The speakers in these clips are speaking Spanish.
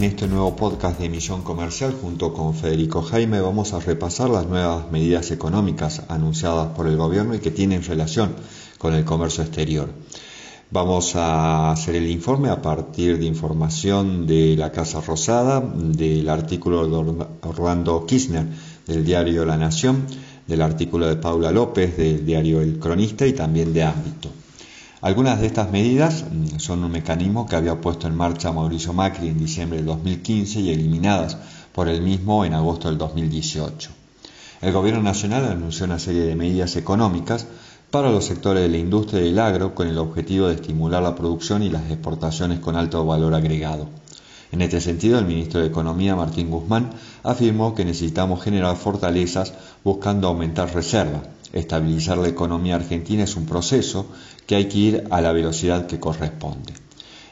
en este nuevo podcast de Millón Comercial junto con Federico Jaime vamos a repasar las nuevas medidas económicas anunciadas por el gobierno y que tienen relación con el comercio exterior. Vamos a hacer el informe a partir de información de la Casa Rosada, del artículo de Orlando Kirchner del diario La Nación, del artículo de Paula López del diario El Cronista y también de Ámbito. Algunas de estas medidas mm, son un mecanismo que había puesto en marcha Mauricio Macri en diciembre del 2015 y eliminadas por el mismo en agosto del 2018. El Gobierno Nacional anunció una serie de medidas económicas para los sectores de la industria y del agro con el objetivo de estimular la producción y las exportaciones con alto valor agregado. En este sentido, el ministro de Economía, Martín Guzmán, afirmó que necesitamos generar fortalezas buscando aumentar reservas, Estabilizar la economía argentina es un proceso que hay que ir a la velocidad que corresponde.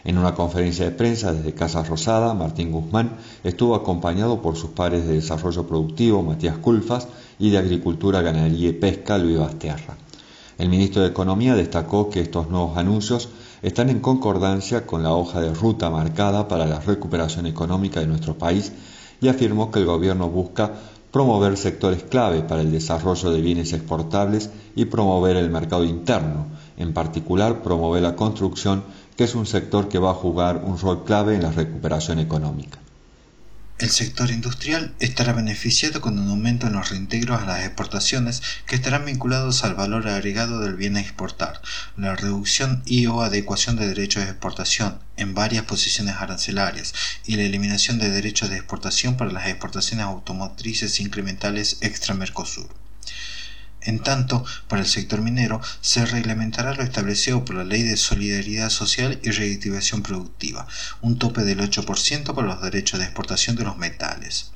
En una conferencia de prensa desde Casa Rosada, Martín Guzmán estuvo acompañado por sus pares de Desarrollo Productivo, Matías Culfas, y de Agricultura, Ganadería y Pesca, Luis Basterra. El ministro de Economía destacó que estos nuevos anuncios están en concordancia con la hoja de ruta marcada para la recuperación económica de nuestro país y afirmó que el gobierno busca promover sectores clave para el desarrollo de bienes exportables y promover el mercado interno, en particular promover la construcción, que es un sector que va a jugar un rol clave en la recuperación económica. El sector industrial estará beneficiado con un aumento en los reintegros a las exportaciones que estarán vinculados al valor agregado del bien a exportar, la reducción y o adecuación de derechos de exportación en varias posiciones arancelarias y la eliminación de derechos de exportación para las exportaciones automotrices incrementales extra-Mercosur. En tanto, para el sector minero se reglamentará lo establecido por la Ley de Solidaridad Social y Reactivación Productiva, un tope del 8% para los derechos de exportación de los metales.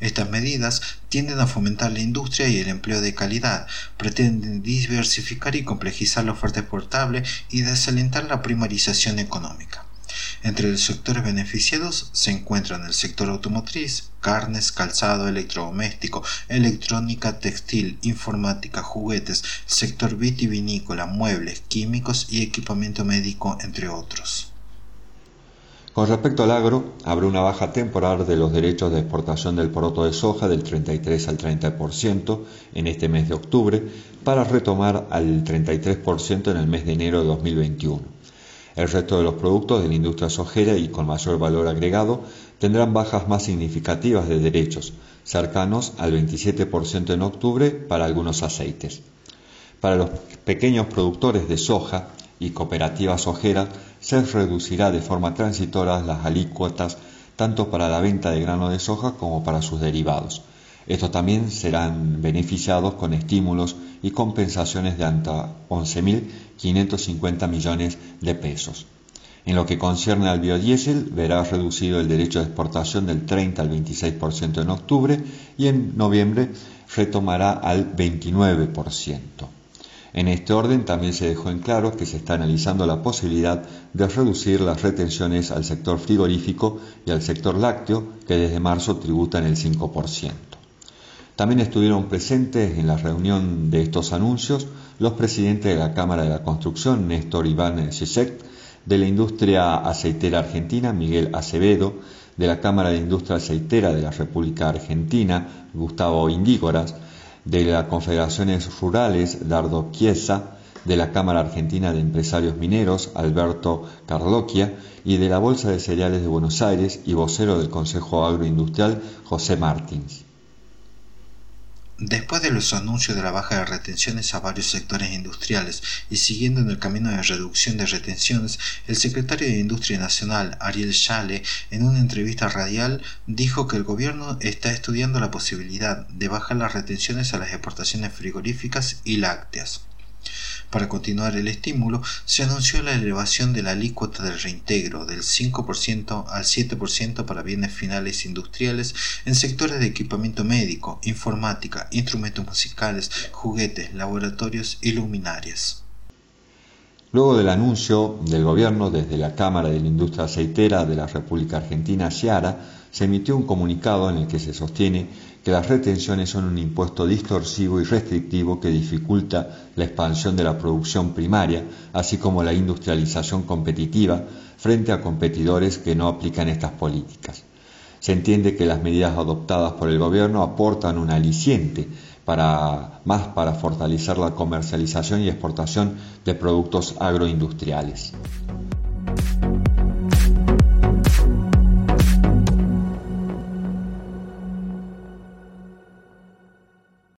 Estas medidas tienden a fomentar la industria y el empleo de calidad, pretenden diversificar y complejizar la oferta exportable y desalentar la primarización económica. Entre los sectores beneficiados se encuentran el sector automotriz, carnes, calzado, electrodoméstico, electrónica, textil, informática, juguetes, sector vitivinícola, muebles, químicos y equipamiento médico, entre otros. Con respecto al agro, habrá una baja temporal de los derechos de exportación del poroto de soja del 33 al 30% en este mes de octubre para retomar al 33% en el mes de enero de 2021. El resto de los productos de la industria sojera y con mayor valor agregado tendrán bajas más significativas de derechos, cercanos al 27% en octubre para algunos aceites. Para los pequeños productores de soja y cooperativas sojeras se reducirá de forma transitoria las alícuotas tanto para la venta de grano de soja como para sus derivados. Estos también serán beneficiados con estímulos y compensaciones de hasta 11.550 millones de pesos. En lo que concierne al biodiesel, verá reducido el derecho de exportación del 30 al 26% en octubre y en noviembre retomará al 29%. En este orden también se dejó en claro que se está analizando la posibilidad de reducir las retenciones al sector frigorífico y al sector lácteo, que desde marzo tributan el 5%. También estuvieron presentes en la reunión de estos anuncios los presidentes de la Cámara de la Construcción, Néstor Iván Sisek, de la industria aceitera argentina, Miguel Acevedo, de la Cámara de Industria Aceitera de la República Argentina, Gustavo Indígoras, de las Confederaciones Rurales, Dardo Chiesa, de la Cámara Argentina de Empresarios Mineros, Alberto Carloquia, y de la Bolsa de Cereales de Buenos Aires y vocero del Consejo Agroindustrial, José Martins. Después de los anuncios de la baja de retenciones a varios sectores industriales y siguiendo en el camino de reducción de retenciones, el secretario de Industria Nacional, Ariel Schale, en una entrevista radial, dijo que el gobierno está estudiando la posibilidad de bajar las retenciones a las exportaciones frigoríficas y lácteas. Para continuar el estímulo, se anunció la elevación de la alícuota del reintegro del 5% al 7% para bienes finales industriales en sectores de equipamiento médico, informática, instrumentos musicales, juguetes, laboratorios y luminarias. Luego del anuncio del gobierno desde la Cámara de la Industria Aceitera de la República Argentina, Ciara, se emitió un comunicado en el que se sostiene que las retenciones son un impuesto distorsivo y restrictivo que dificulta la expansión de la producción primaria, así como la industrialización competitiva frente a competidores que no aplican estas políticas. Se entiende que las medidas adoptadas por el gobierno aportan un aliciente para, más para fortalecer la comercialización y exportación de productos agroindustriales.